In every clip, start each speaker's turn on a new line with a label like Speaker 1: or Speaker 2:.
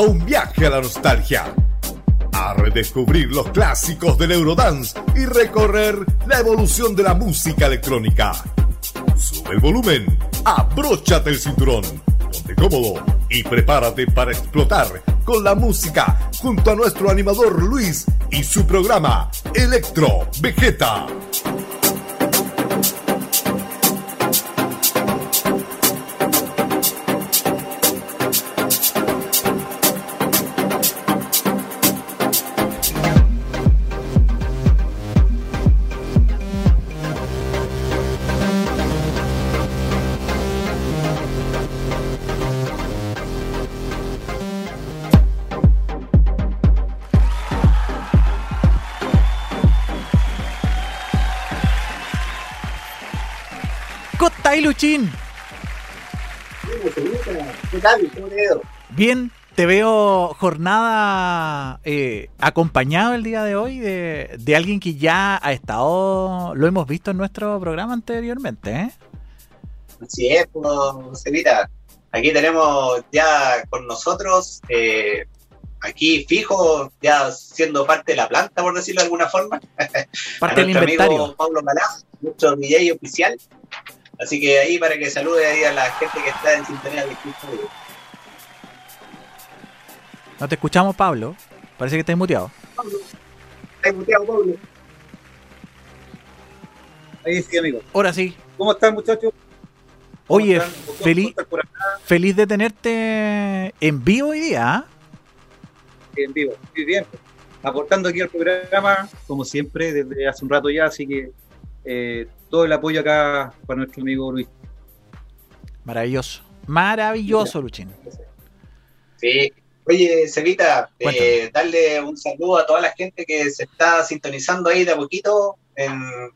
Speaker 1: a un viaje a la nostalgia, a redescubrir los clásicos del Eurodance y recorrer la evolución de la música electrónica. Sube el volumen, abróchate el cinturón, ponte cómodo y prepárate para explotar con la música junto a nuestro animador Luis y su programa Electro Vegeta.
Speaker 2: Bien, te veo jornada eh, acompañado el día de hoy de, de, alguien que ya ha estado, lo hemos visto en nuestro programa anteriormente, ¿eh?
Speaker 3: Así es, pues, Celita. Aquí tenemos ya con nosotros, eh, aquí fijo, ya siendo parte de la planta, por decirlo de alguna forma.
Speaker 2: Parte del inventario.
Speaker 3: amigo Pablo Malaz, nuestro DJ oficial. Así que ahí para que salude ahí a la gente que está en sintonía de estudio.
Speaker 2: No te escuchamos, Pablo. Parece que estás muteado.
Speaker 3: Pablo. Estás muteado, Pablo.
Speaker 4: Ahí sí, amigo.
Speaker 2: Ahora sí.
Speaker 4: ¿Cómo están, muchachos?
Speaker 2: Oye, feliz, feliz de tenerte en vivo hoy día. ¿ah?
Speaker 4: En vivo, muy bien. Aportando aquí al programa, como siempre, desde hace un rato ya, así que eh, todo el apoyo acá para nuestro amigo Luis.
Speaker 2: Maravilloso, maravilloso, Luchín.
Speaker 3: Sí. Oye, Cevita, eh, darle un saludo a toda la gente que se está sintonizando ahí de a poquito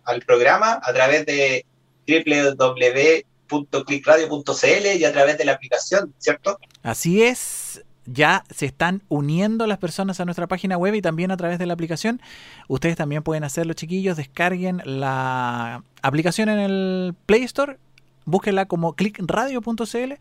Speaker 3: al programa a través de www.clickradio.cl y a través de la aplicación, ¿cierto?
Speaker 2: Así es ya se están uniendo las personas a nuestra página web y también a través de la aplicación. Ustedes también pueden hacerlo, chiquillos. Descarguen la aplicación en el Play Store, búsquenla como clickradio.cl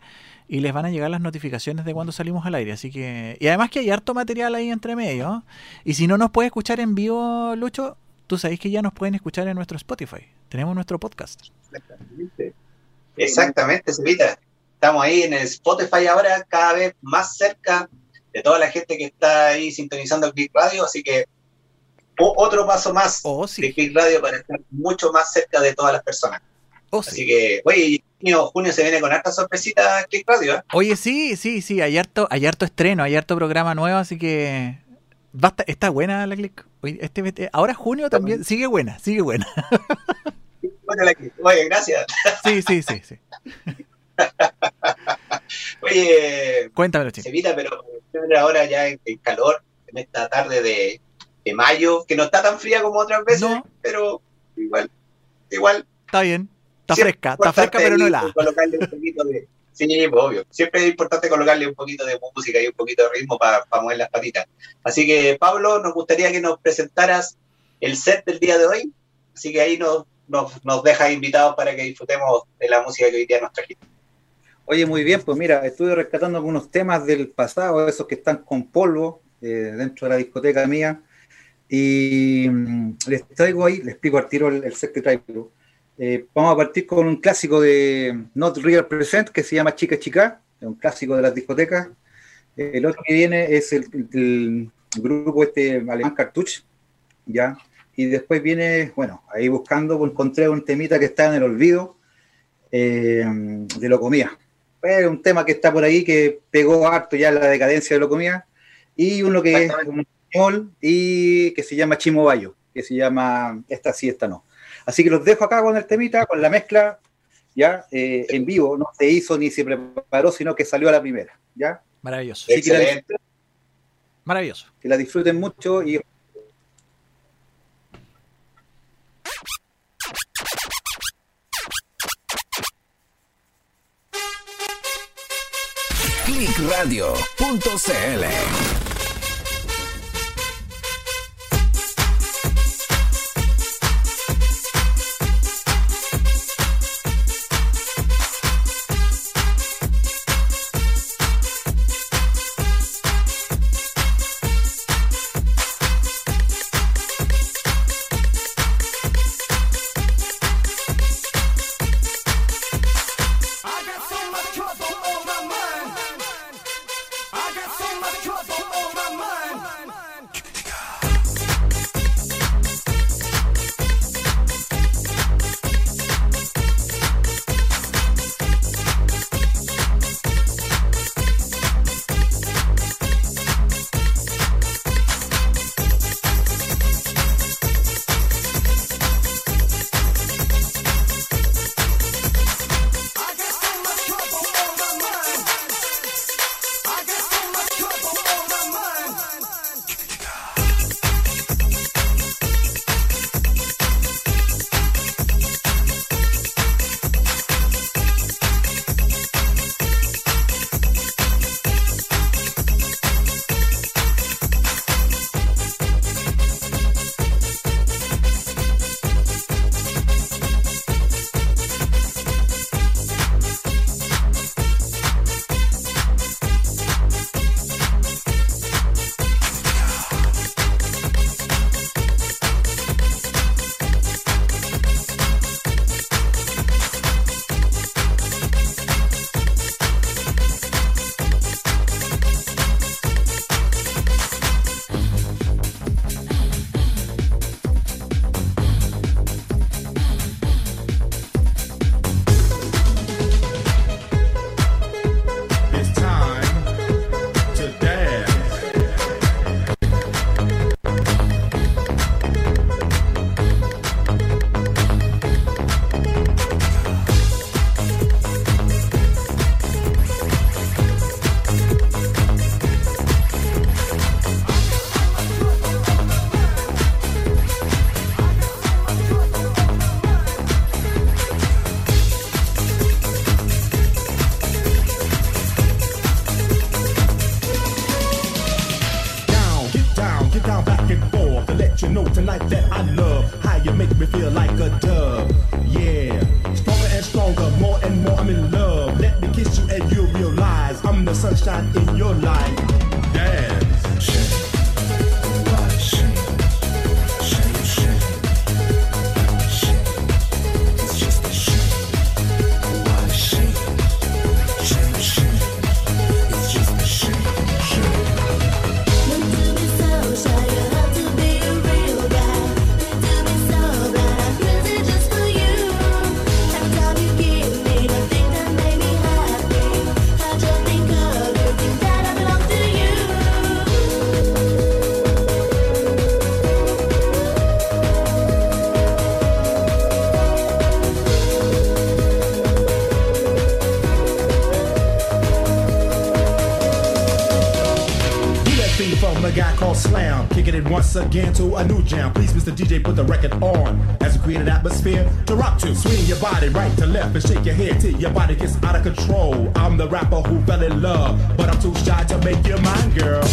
Speaker 2: y les van a llegar las notificaciones de cuando salimos al aire. Así que, y además que hay harto material ahí entre medio. Y si no nos puede escuchar en vivo, Lucho, tú sabéis que ya nos pueden escuchar en nuestro Spotify. Tenemos nuestro podcast.
Speaker 3: Exactamente. Exactamente, Estamos ahí en el Spotify ahora, cada vez más cerca de toda la gente que está ahí sintonizando el Click Radio, así que otro paso más
Speaker 2: oh,
Speaker 3: de Click Radio para estar mucho más cerca de todas las personas. Oh, así que, oye, junio, junio se viene con harta sorpresita Click Radio. ¿eh?
Speaker 2: Oye, sí, sí, sí, hay harto, hay harto estreno, hay harto programa nuevo, así que basta, está buena la Click. Este, ahora junio también sigue buena, sigue buena.
Speaker 3: Bueno, la Click. Oye, gracias.
Speaker 2: Sí, sí, sí, sí.
Speaker 3: Oye,
Speaker 2: cuéntame,
Speaker 3: Sevita, pero ahora ya en, calor, en esta tarde de, mayo, que no está tan fría como otras veces, pero igual, igual.
Speaker 2: Está bien, está fresca, está fresca, pero no helada.
Speaker 3: Colocarle un poquito de, sí, obvio. Siempre es importante colocarle un poquito de música y un poquito de ritmo para mover las patitas. Así que, Pablo, nos gustaría que nos presentaras el set del día de hoy. Así que ahí nos, nos, nos dejas invitados para que disfrutemos de la música que hoy día nos trajiste.
Speaker 4: Oye, muy bien, pues mira, estuve rescatando algunos temas del pasado, esos que están con polvo eh, dentro de la discoteca mía, y mm, les traigo ahí, les explico al tiro el, set que traigo. Eh, vamos a partir con un clásico de Not Real Present que se llama Chica Chica, un clásico de las discotecas. El otro que viene es el, grupo este alemán Cartuch, ya. Y después viene, bueno, ahí buscando, encontré un temita que está en el olvido eh, de Locomía es un tema que está por ahí que pegó harto ya la decadencia de lo comía y uno que es un español y que se llama Chimo Bayo, que se llama esta sí, esta no. Así que los dejo acá con el temita, con la mezcla, ya eh, en vivo, no se hizo ni se preparó, sino que salió a la primera, ya.
Speaker 2: Maravilloso.
Speaker 4: Maravilloso. Que la disfruten mucho y
Speaker 5: clickradio.cl
Speaker 6: once again to a new jam. Please, Mr. DJ, put the record on as we create an atmosphere to rock to. Swing your body right to left and shake your head till your body gets out of control. I'm the rapper who fell in love, but I'm too shy to make you mine, girl.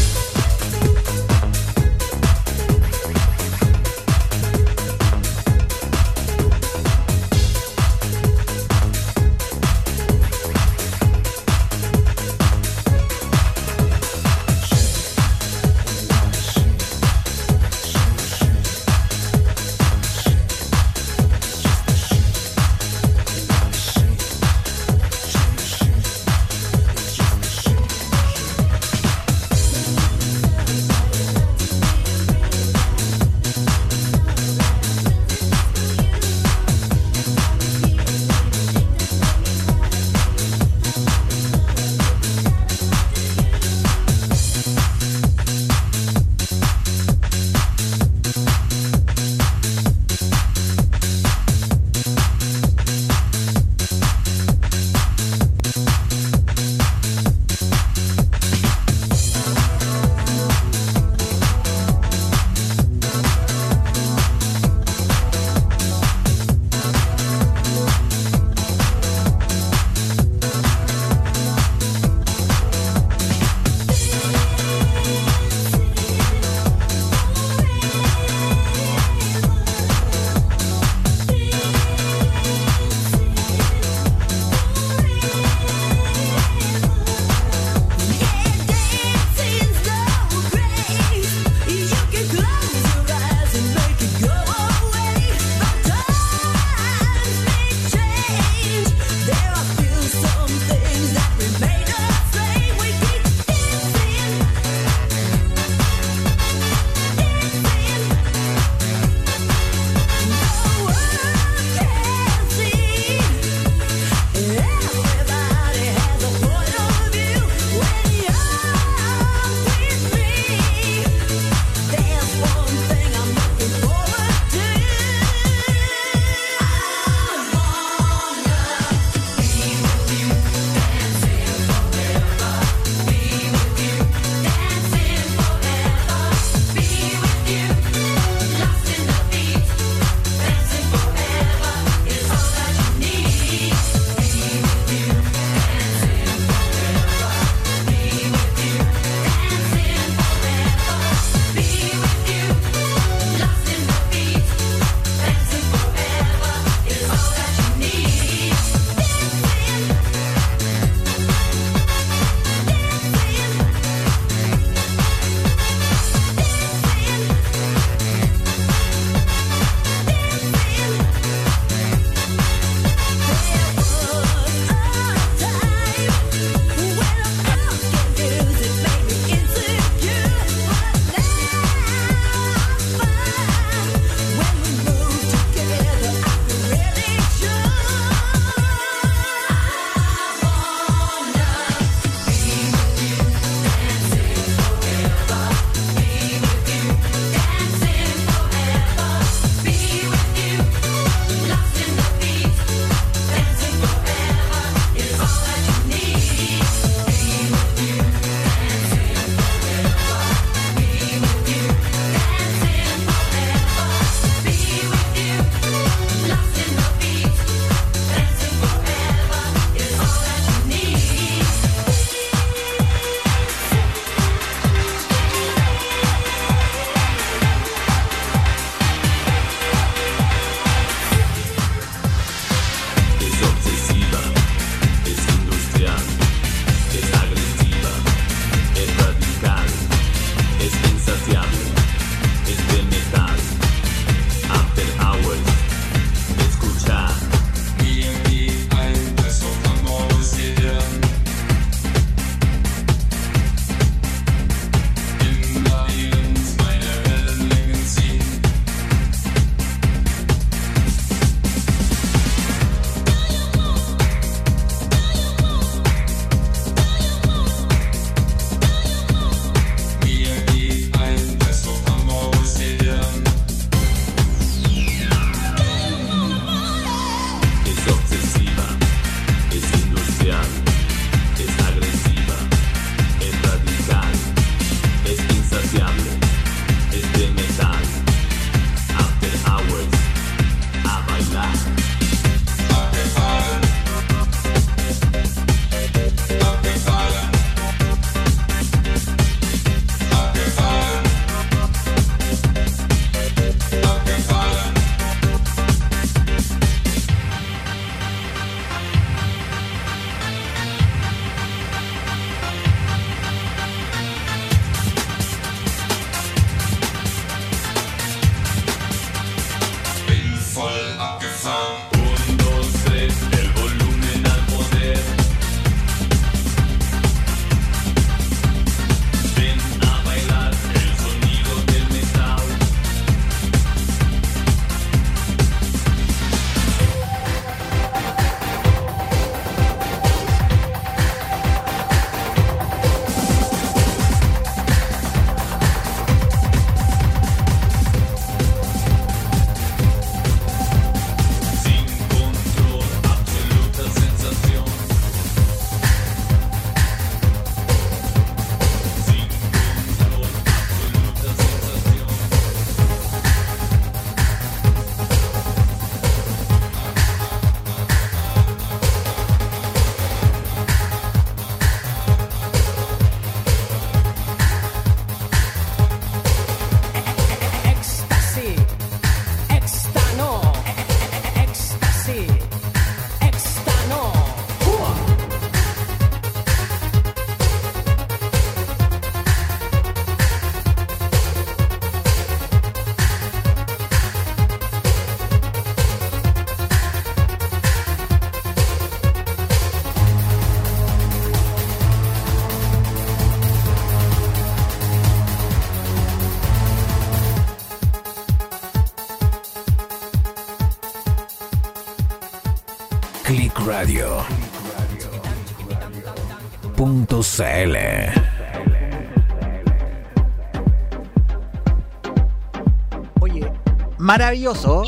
Speaker 2: Oye, maravilloso.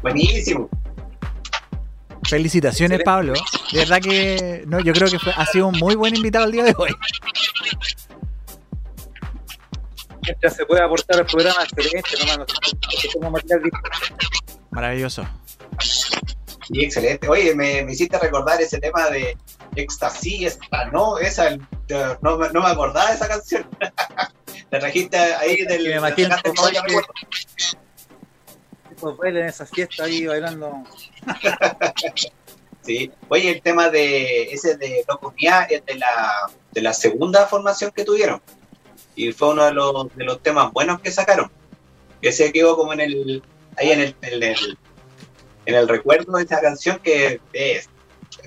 Speaker 3: Buenísimo.
Speaker 2: Felicitaciones, Pablo. De verdad que no, yo creo que fue, ha sido un muy buen invitado el día de hoy.
Speaker 4: Mientras se puede aportar al programa, excelente, nomás, no.
Speaker 2: Maravilloso.
Speaker 3: Sí, excelente. Oye, me, me hiciste recordar ese tema de Esta, ¿no? Esa, eh, no, me- no me acordaba de esa canción. Te trajiste ahí del.
Speaker 4: Me imagino
Speaker 3: el
Speaker 4: que- en esa fiesta ahí bailando.
Speaker 3: Sí. Oye, el tema de ese de Locos Mía es de la, de la segunda formación que tuvieron. Y fue uno de los, de los temas buenos que sacaron. Que se quedó como en el. ahí en el, en el, en el recuerdo de esa canción que es,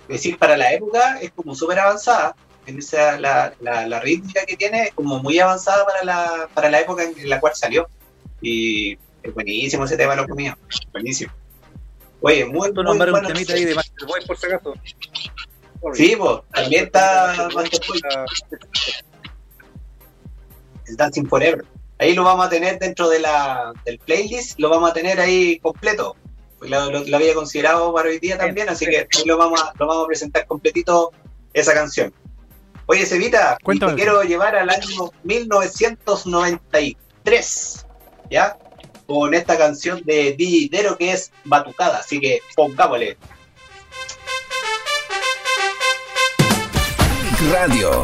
Speaker 3: es decir, para la época es como súper avanzada. En esa, la, la, la rítmica que tiene es como muy avanzada para la, para la época en la cual salió. Y es buenísimo ese tema, Locos Mía. Buenísimo. Oye, muy, muy
Speaker 4: nombraron un
Speaker 3: bueno.
Speaker 4: temita ahí de Master Boy por si acaso.
Speaker 3: Sí, pues, también está
Speaker 4: Master Boy,
Speaker 3: Master Boy,
Speaker 4: ah,
Speaker 3: el Dancing Forever. Ahí lo vamos a tener dentro de la, del playlist, lo vamos a tener ahí completo. Lo, lo- lo había considerado para hoy día también, así que ahí lo vamos a, lo vamos a presentar completito esa canción. Oye, Cevita, te quiero llevar al año 1993, ¿ya? Con esta canción de DJ Dero que es Batucada, así que pongámosle.
Speaker 7: Radio.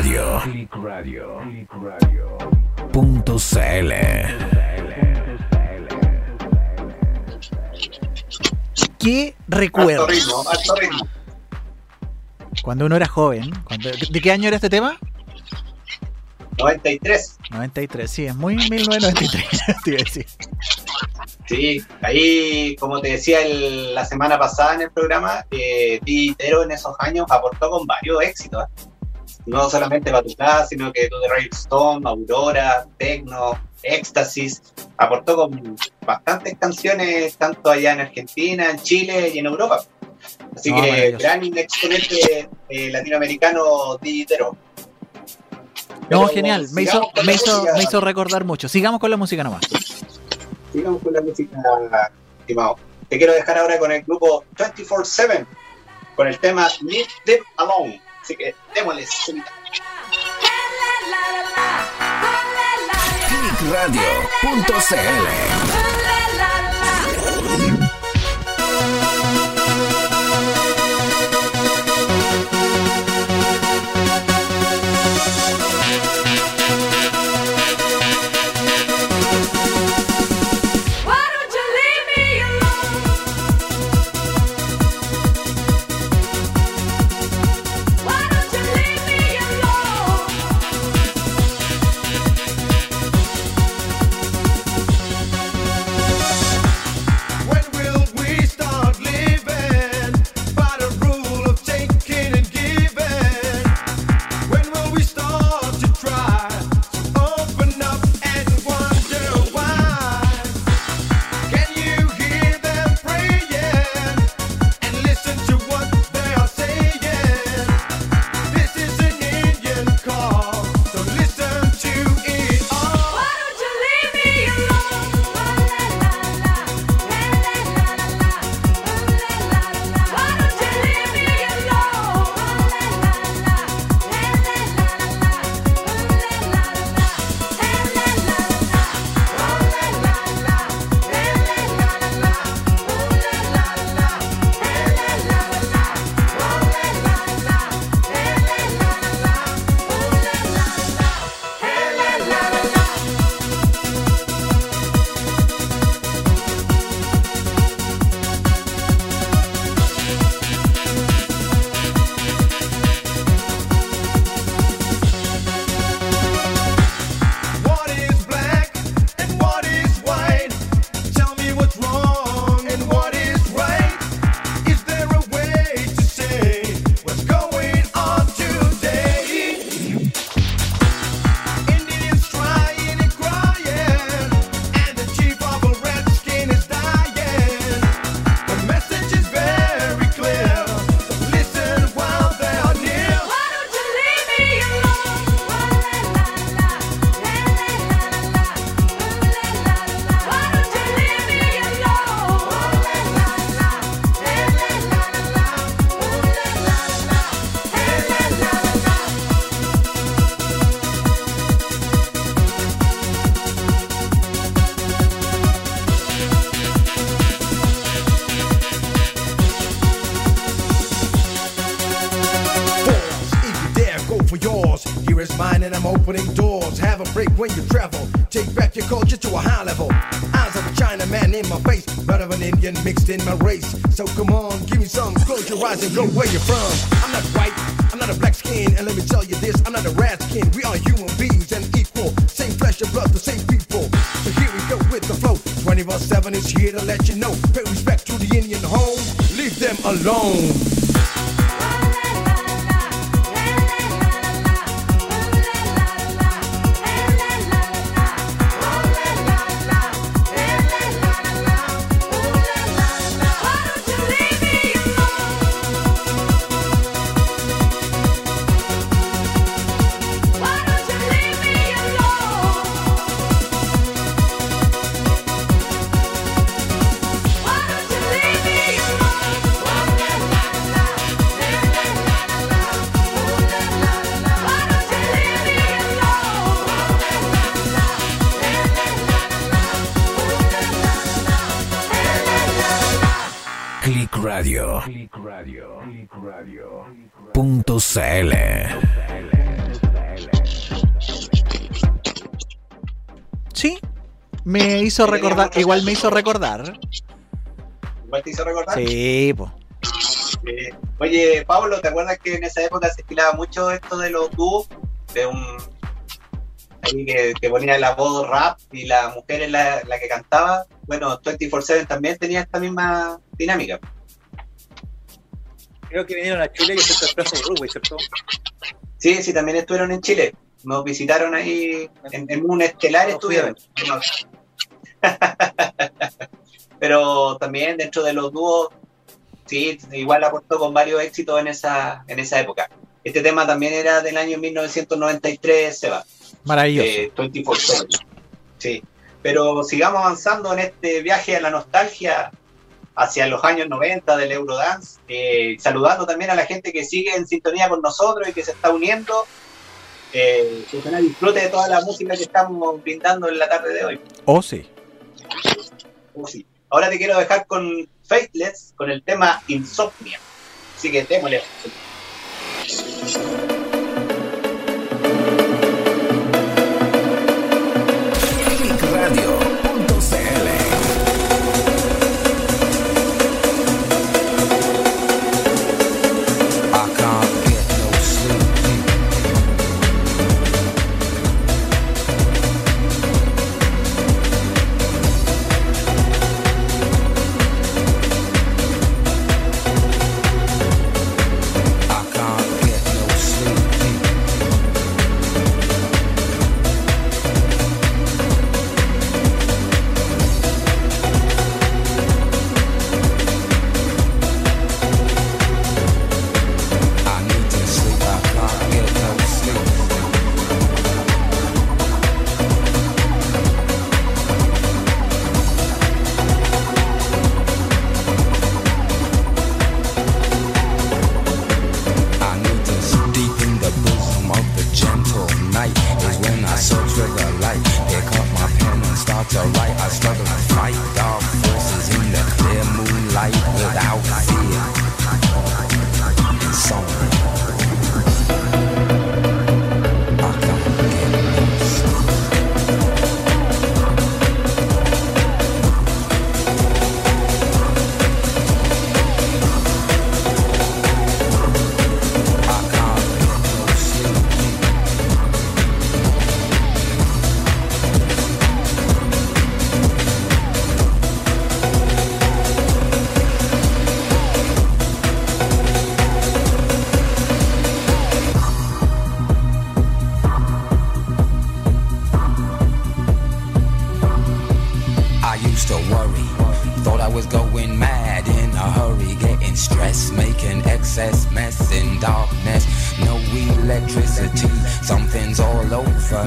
Speaker 7: Radio. Click Radio. Click Radio. Punto CL.
Speaker 2: ¿Qué recuerdo?
Speaker 3: ritmo, alto ritmo.
Speaker 2: Cuando uno era joven. cuando- ¿De qué año era este tema?
Speaker 3: 93.
Speaker 2: 93, sí, es muy 1993. te iba a decir.
Speaker 3: Sí, ahí, como te decía el- la semana pasada en el programa, eh, Titero en esos años aportó con varios éxitos. No solamente Batucada, sino que To The Rolling Stone, Aurora, Tecno, Éxtasis. Aportó con bastantes canciones, tanto allá en Argentina, en Chile y en Europa. Así
Speaker 2: No,
Speaker 3: que gran exponente eh, latinoamericano Titero.
Speaker 2: No,
Speaker 3: Pero
Speaker 2: genial, me hizo, me, hizo, me hizo recordar mucho. Sigamos con la música nomás.
Speaker 3: Sigamos con la música, estimado. Te quiero dejar ahora con el grupo 24-7, con el tema Leave Them Alone. Así que démosle, Semita.
Speaker 5: When you travel. Take back your culture to a high level. Eyes of a Chinaman in my face, blood of an Indian mixed in my race. So come on, give me some. Close your eyes and go where you're from. I'm not white, I'm not a black skin, and let me tell you this: I'm not a rat skin. We are human beings and equal, same flesh and blood, the same people. So here we go with the flow. 24/7 is here to let you know. Pay respect to the Indian home. Leave them alone.
Speaker 7: CL.
Speaker 2: Sí, me hizo recordar, igual me hizo recordar.
Speaker 3: Igual te hizo recordar.
Speaker 2: Sí, po.
Speaker 3: Eh, oye, Pablo, ¿te acuerdas que en esa época se estilaba mucho esto de los dúos? De un. Ahí que, que ponía la voz rap y la mujer es la, la que cantaba. Bueno, 24-7 también tenía esta misma dinámica.
Speaker 4: Creo que vinieron a Chile y se Expreso Broadway, ¿cierto?
Speaker 3: Sí, sí, también estuvieron en Chile. Nos visitaron ahí en, en un estelar
Speaker 4: No,
Speaker 3: estuvieron. Pero también dentro de los dúos, sí, igual aportó con varios éxitos en esa, en esa época. Este tema también era del año 1993, Seba.
Speaker 2: Maravilloso.
Speaker 3: eh, 24/7. Sí, pero sigamos avanzando en este viaje a la nostalgia hacia los años 90 del Eurodance, eh, saludando también a la gente que sigue en sintonía con nosotros y que se está uniendo. Eh, que disfrute de toda la música que estamos brindando en la tarde de hoy.
Speaker 2: Oh, sí.
Speaker 3: Oh, sí. Ahora te quiero dejar con Faithless, con el tema Insomnia. Así que démosle.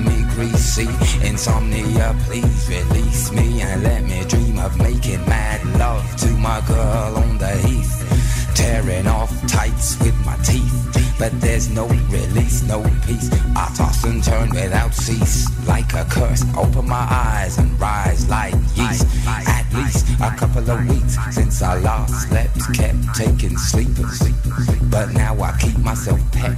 Speaker 7: Me, greasy. Insomnia, please release me and let me dream of making mad love to my girl on the heath. Tearing off tights with my teeth. But there's no release, no peace. I toss and turn without cease, like a curse. Open my eyes and rise like yeast. At least a couple of weeks since I last slept, kept taking sleepers. But now I keep myself pet.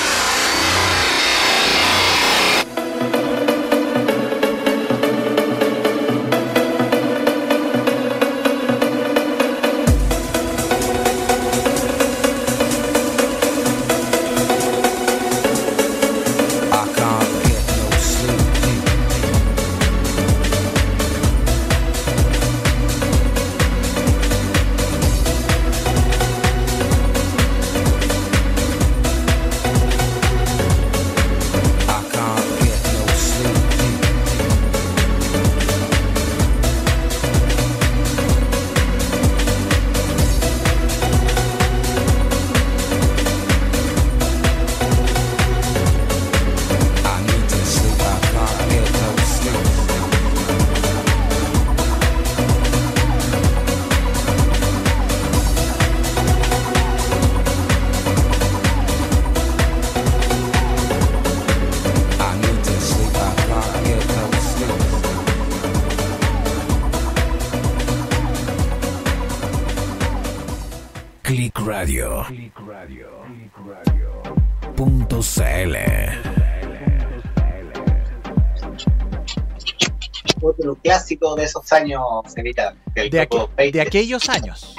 Speaker 3: Otro clásico de esos años, Evita, del
Speaker 2: De, aqu- de aquellos años.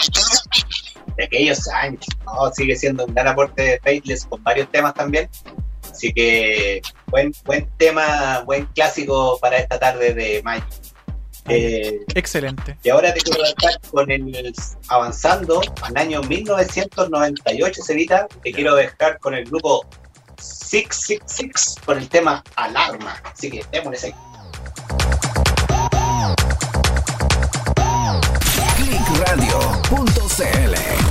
Speaker 3: de aquellos años. ¿no? Sigue siendo un gran aporte de Faithless con varios temas también. Así que buen, buen tema, buen clásico para esta tarde de mayo. Eh,
Speaker 2: Excelente.
Speaker 3: y ahora te quiero dejar con el avanzando al año 1998, Cevita. Te quiero dejar con el grupo 666 con el tema Alarma. Así que démosle ahí.
Speaker 8: Clickradio.cl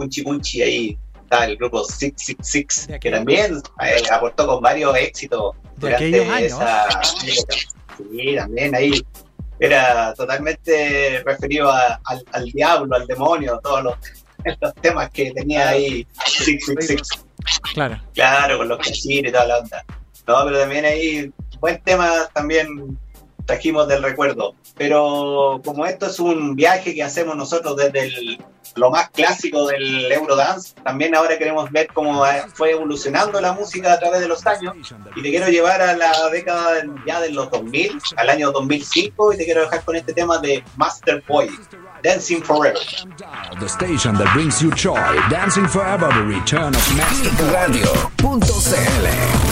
Speaker 3: Punchi Punchi, ahí está el grupo 666,
Speaker 2: De
Speaker 3: que también eh, aportó con varios éxitos durante
Speaker 2: años.
Speaker 3: esa. Sí, también ahí era totalmente referido a- al, al diablo, al demonio, todos los, los temas que tenía ahí 666.
Speaker 2: Claro.
Speaker 3: Claro, con los casinos y toda la onda. No, pero también ahí, buen tema también trajimos del recuerdo. Pero como esto es un viaje que hacemos nosotros desde el- lo más clásico del Eurodance, también ahora queremos ver cómo fue evolucionando la música a través de los años. Y te quiero llevar a la década ya de los 2000, al año 2005, y te quiero dejar con este tema de Master Boy, Dancing Forever.
Speaker 8: The station that brings you joy, dancing forever, the return of Master Radio.cl.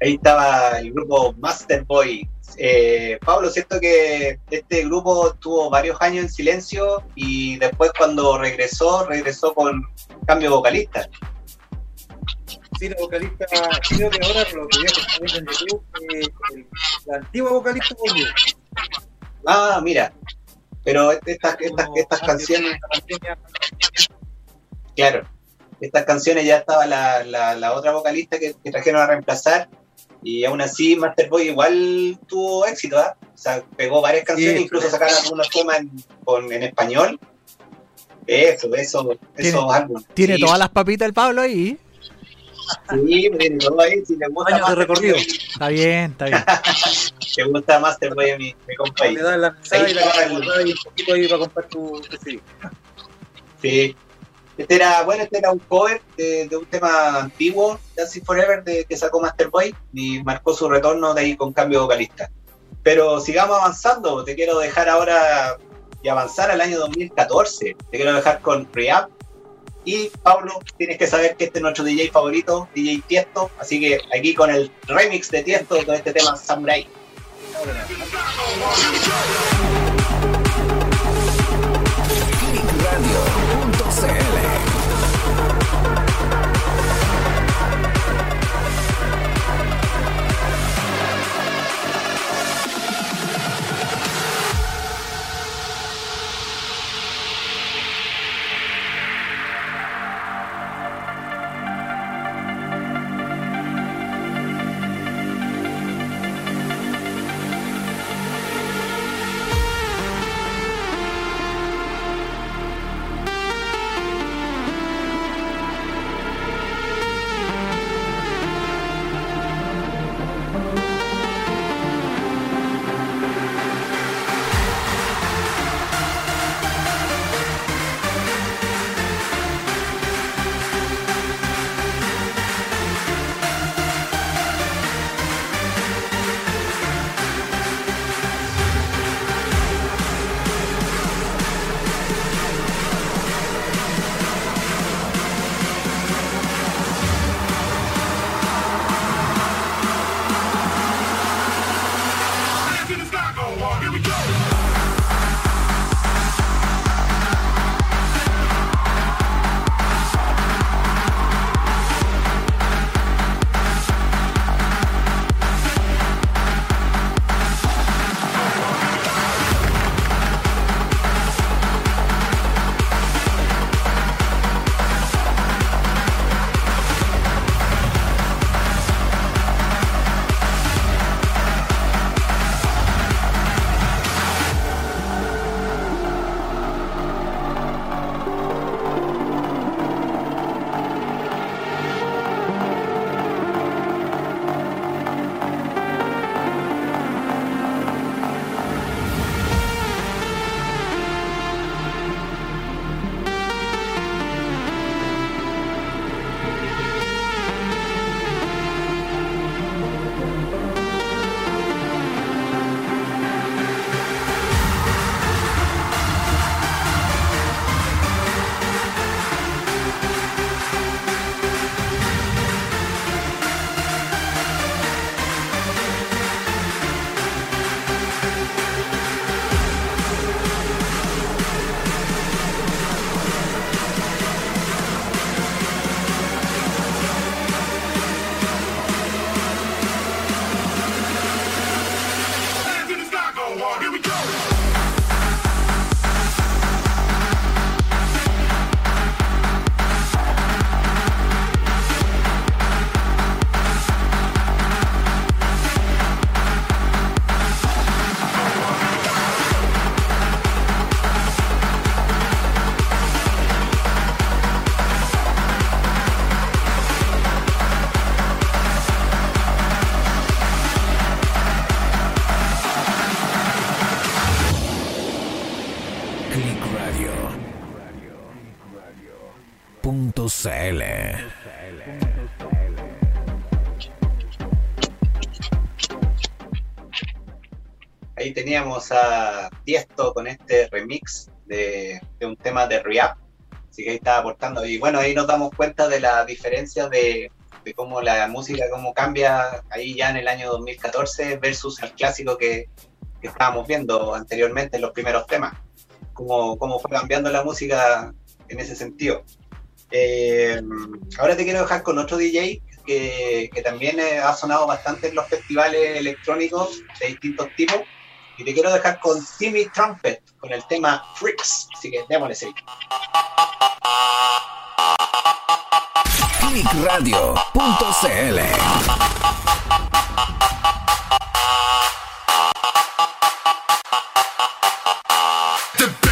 Speaker 3: Ahí estaba el grupo Masterboy. Eh, Pablo, siento que este grupo tuvo varios años en silencio y después cuando regresó, regresó con cambio vocalista.
Speaker 4: Sí, la vocalista, creo que ahora, lo que viendo en YouTube, eh, el- la antigua vocalista volvió.
Speaker 3: Ah, mira. Pero estas, estas, estas canciones, claro, estas canciones ya estaba la, la, la otra vocalista que, que trajeron a reemplazar y aún así Masterboy igual tuvo éxito, ¿ah? O sea, pegó varias canciones,
Speaker 4: Sí.
Speaker 3: incluso sacaron algunos temas en, con- en español. Eso, eso,
Speaker 2: Tiene-
Speaker 3: esos álbumes.
Speaker 2: Tiene
Speaker 3: Sí,
Speaker 2: todas las papitas el Pablo ahí.
Speaker 3: Sí, tiene todo ahí, si le gusta
Speaker 4: Años de
Speaker 3: Masterboy,
Speaker 4: recorrido.
Speaker 2: Está bien, está bien.
Speaker 3: Te gusta Masterboy, mi, mi compa ahí.
Speaker 4: Le das la mensaje y la
Speaker 3: Ahí
Speaker 4: guardás y un poquito ahí para comprar tu tu.
Speaker 3: Sí. Este era, bueno, este era un cover de, de un tema antiguo, Dancing Forever, de, que sacó Masterboy y marcó su retorno de ahí con cambio vocalista. Pero sigamos avanzando, te quiero dejar ahora y avanzar al año 2014. Te quiero dejar con Rehab. Y Pablo, tienes que saber que este es nuestro DJ favorito, DJ Tiesto. Así que aquí con el remix de Tiesto con este tema Samurai.
Speaker 8: clickradio.cl
Speaker 3: teníamos a Tiesto con este remix de, de un tema de Rehab. Así que ahí estaba aportando. Y bueno, ahí nos damos cuenta de la diferencia de, de cómo la música cómo cambia ahí ya en el año 2014 versus el clásico que, que estábamos viendo anteriormente en los primeros temas. Cómo, cómo fue cambiando la música en ese sentido. Eh, ahora te quiero dejar con otro DJ que, que también eh, ha sonado bastante en los festivales electrónicos de distintos tipos. Y te quiero dejar con Timmy Trumpet, con el tema Freaks. Así que démosle seguir.
Speaker 8: Clickradio.cl
Speaker 9: The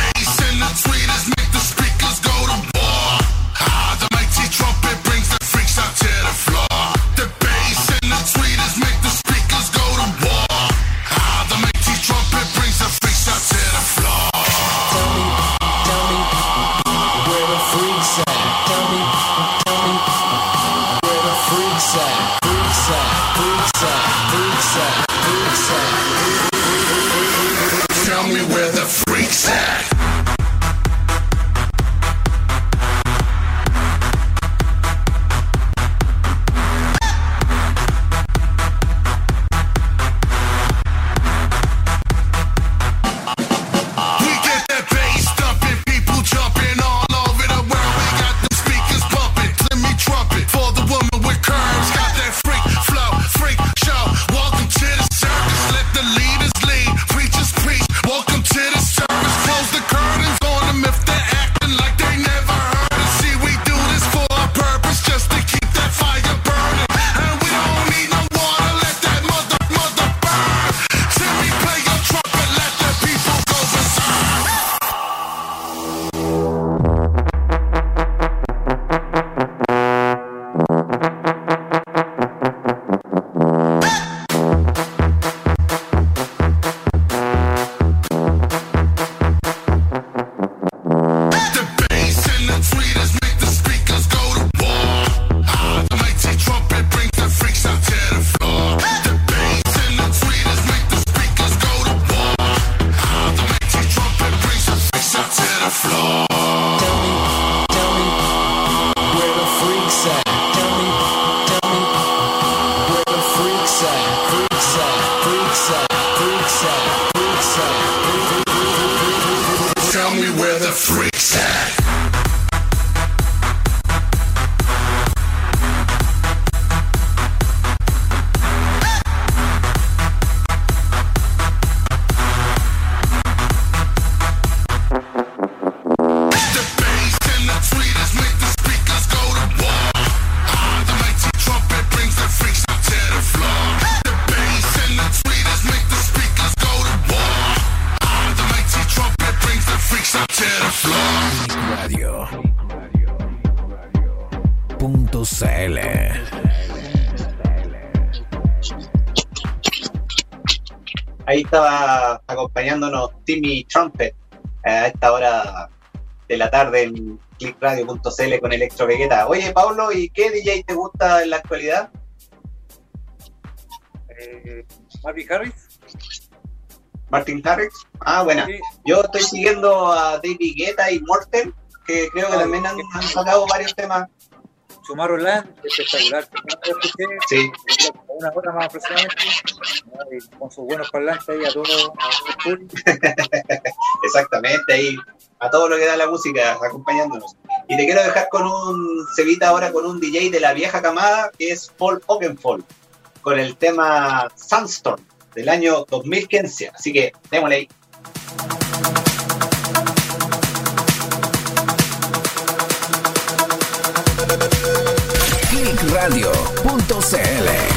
Speaker 3: Ahí estaba acompañándonos Timmy Trumpet a esta hora de la tarde en clickradio.cl con Electro Vegeta. Oye, Pablo, ¿y qué DJ te gusta en la actualidad?
Speaker 4: Eh, Marvin Harris.
Speaker 3: Martin Harris. Ah, buena.
Speaker 4: Sí.
Speaker 3: Yo estoy siguiendo a David Guetta y Morten, que creo que
Speaker 4: Ah,
Speaker 3: también han, han sacado varios temas.
Speaker 4: Tomorrowland, espectacular.
Speaker 3: Sí,
Speaker 4: una hora más aproximadamente, ¿no? Y con sus buenos parlantes ahí a todo, a todo el
Speaker 3: exactamente, ahí a todo lo que da la música acompañándonos. Y te quiero dejar con un cevita ahora con un DJ de la vieja camada que es Paul Oakenfold, con el tema Sandstorm del año 2015. Así que démosle ahí.
Speaker 8: Clickradio.cl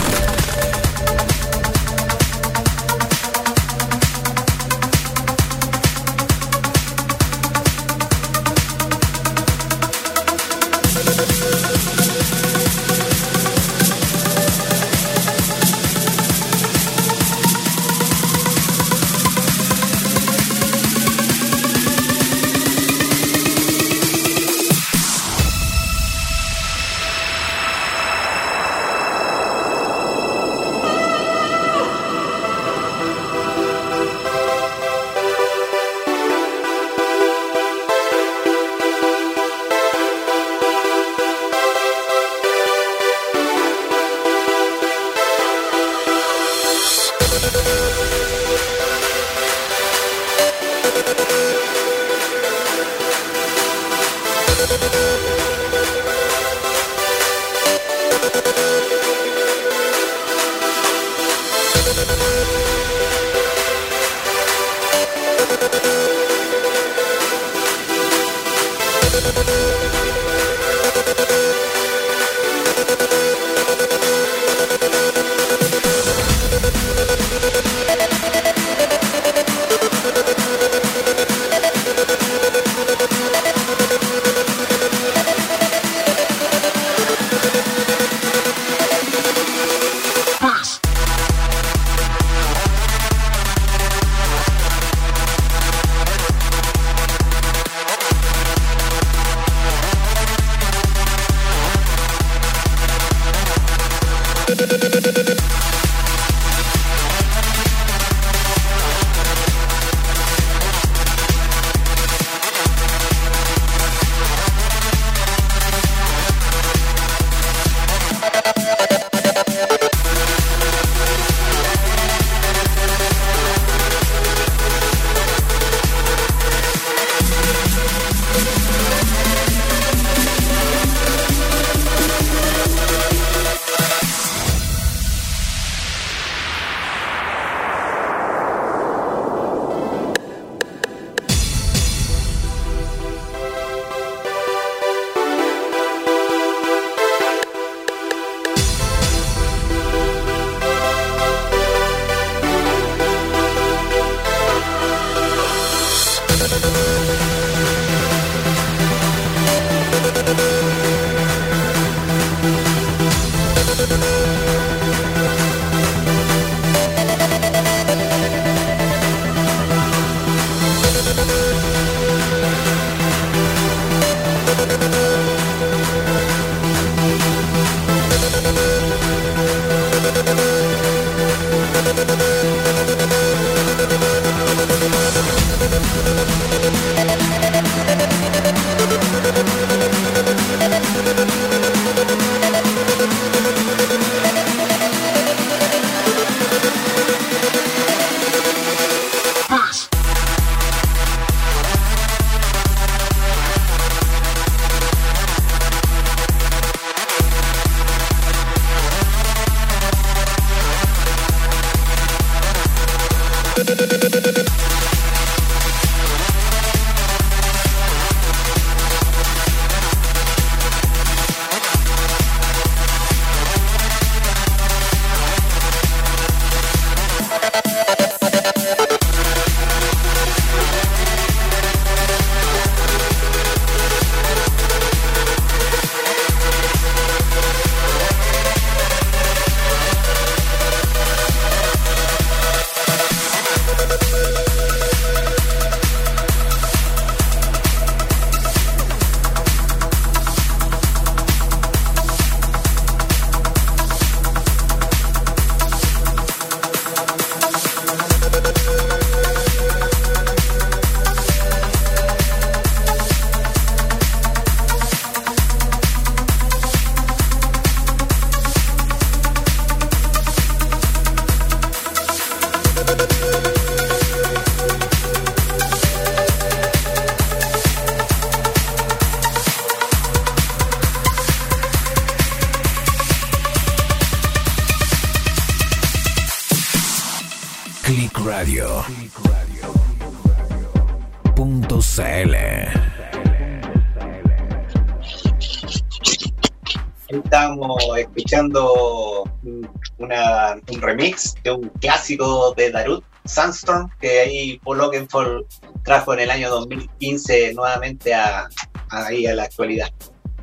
Speaker 3: remix de un clásico de Darut, Sandstorm, que ahí Paul Oakenfold trajo en el año 2015 nuevamente a, a- ahí a la actualidad.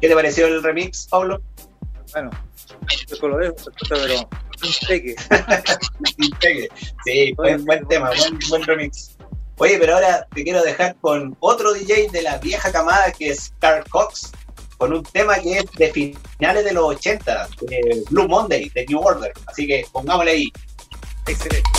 Speaker 3: ¿Qué te pareció el remix, Pablo?
Speaker 4: Bueno, yo solo dejo, pero un cheque.
Speaker 3: Sí, buen, buen tema, buen, buen remix. Oye, pero ahora te quiero dejar con otro DJ de la vieja camada que es Carl Cox, con un tema que es de finales de los 80, de Blue Monday, de New Order. Así que pongámosle ahí.
Speaker 4: Excelente.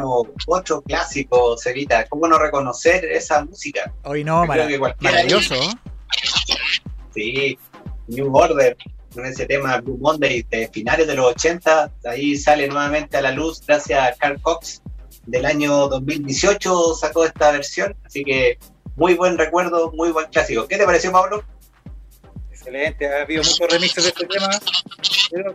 Speaker 3: Teníamos otro clásico, Cevita. ¿Cómo no reconocer esa música?
Speaker 2: Hoy no, maravilloso.
Speaker 3: ahí- Sí, New Order, con ese tema Blue Monday de finales de los 80, ahí sale nuevamente a la luz gracias a Carl Cox del año 2018 sacó esta versión, así que muy buen recuerdo, muy buen clásico. ¿Qué te pareció, Pablo?
Speaker 4: Excelente, ha habido muchos remixes de este tema,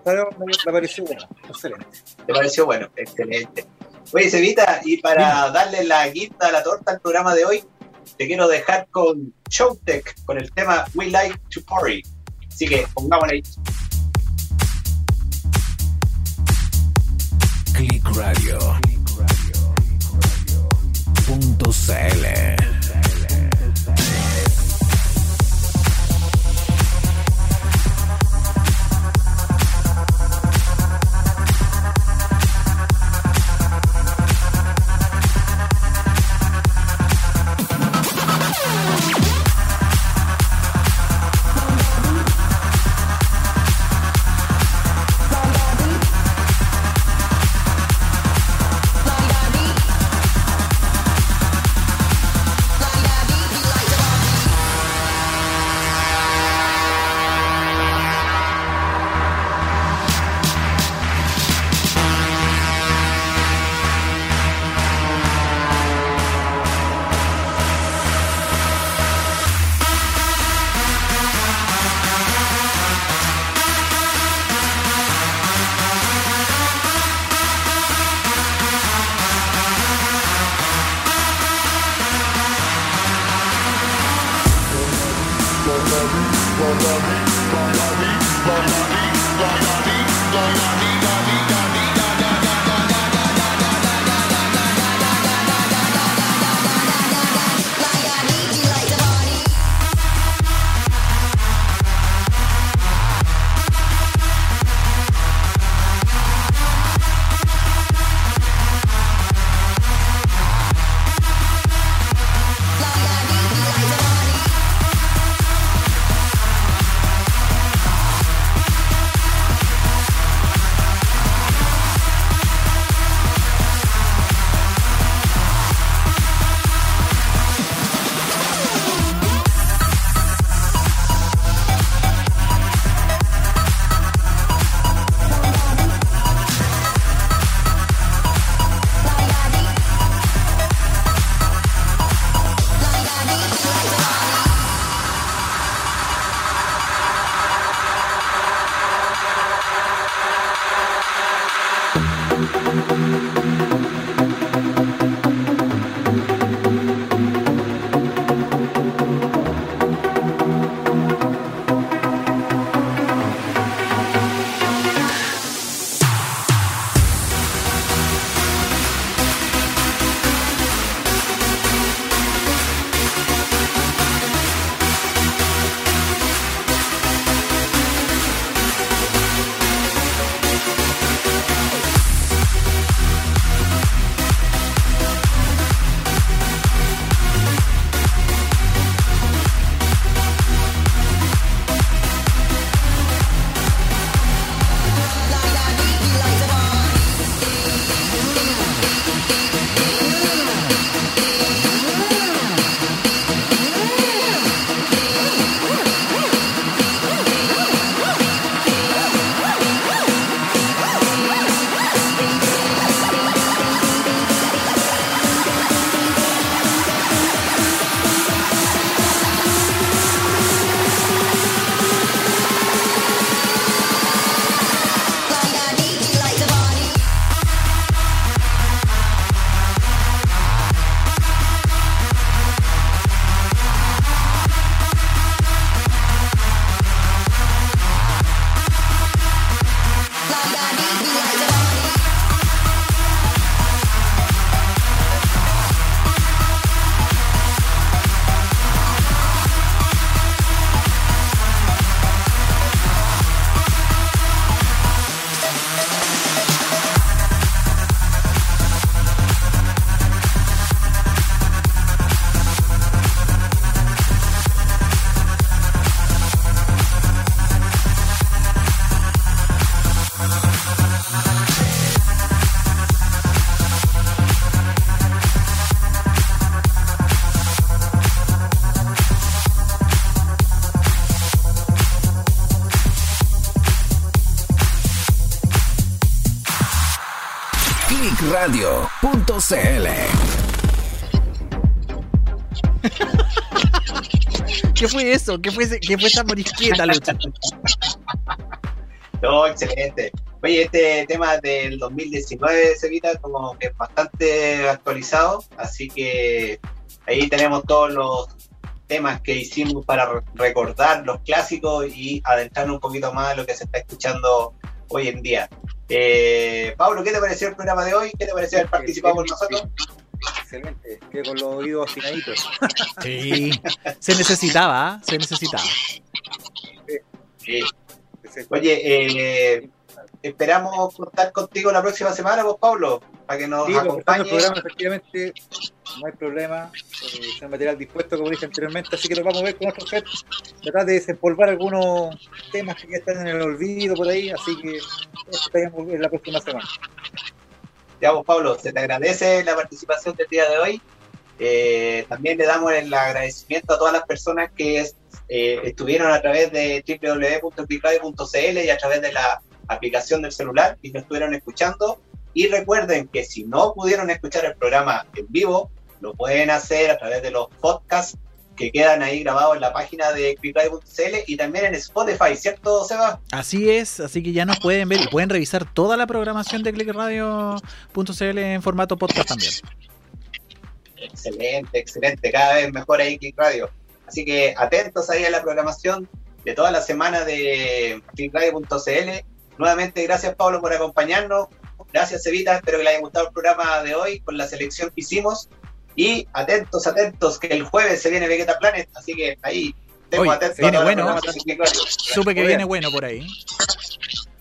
Speaker 4: pero, me pareció bueno, excelente.
Speaker 3: ¿Te pareció bueno? Excelente. Oye, Cevita, y para darle la guinda a la torta al programa de hoy, te quiero dejar con Showtech, con el tema We Like to Party. Así que pongámosle ahí.
Speaker 10: Click Radio. Punto CL.
Speaker 2: Fue eso? ¿Qué fue, qué fue esa morisqueta, Lucho?
Speaker 3: No, excelente. Oye, este tema del 2019, Sevita, como que es bastante actualizado, así que ahí tenemos todos los temas que hicimos para re- recordar los clásicos y adentrarnos un poquito más en lo que se está escuchando hoy en día. Eh, Pablo, ¿qué te pareció el programa de hoy? ¿Qué te pareció haber participado con nosotros?
Speaker 4: Excelente, quedé con los oídos afinaditos.
Speaker 2: Sí, se necesitaba, se necesitaba.
Speaker 3: Sí. Oye, eh, esperamos contar contigo la próxima semana, vos, Pablo, para que nos
Speaker 4: Sí, pues,
Speaker 3: acompañes.
Speaker 4: programa, efectivamente, no hay problema. Eh, está el material dispuesto, como dije anteriormente, así que lo vamos a ver con otro set. Tratar de desempolvar algunos temas que ya están en el olvido por ahí, así que esperemos en la próxima semana.
Speaker 3: Vos, Pablo, se te agradece la participación del día de hoy. Eh, también le damos el agradecimiento a todas las personas que es- eh, estuvieron a través de www.clickradio.cl y a través de la aplicación del celular y nos estuvieron escuchando. Y recuerden que si no pudieron escuchar el programa en vivo, lo pueden hacer a través de los podcasts que quedan ahí grabados en la página de clickradio.cl y también en Spotify, ¿cierto, Seba?
Speaker 2: Así es, así que ya nos pueden ver y pueden revisar toda la programación de clickradio.cl en formato podcast también.
Speaker 3: Excelente, excelente. Cada vez mejor ahí Click Radio. Así que atentos ahí a la programación de toda la semana de clickradio.cl. Nuevamente, gracias Pablo por acompañarnos. Gracias Evita, espero que le haya gustado el programa de hoy con la selección que hicimos. Y atentos, atentos, que el jueves se viene Vegeta Planet, así que ahí
Speaker 2: Oye,
Speaker 3: atentos.
Speaker 2: viene
Speaker 3: a
Speaker 2: bueno. Supe que
Speaker 3: Muy
Speaker 2: viene
Speaker 3: bien.
Speaker 2: bueno por ahí.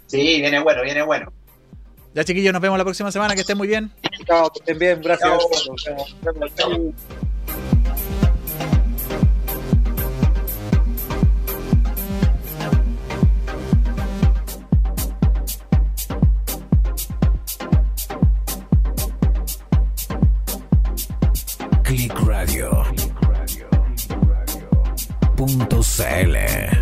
Speaker 3: Sí, viene bueno, viene bueno.
Speaker 2: Ya chiquillos, nos vemos la próxima semana, que estén muy bien.
Speaker 4: Chao, que estén bien, gracias.
Speaker 3: Chao.
Speaker 4: Chao.
Speaker 8: CL.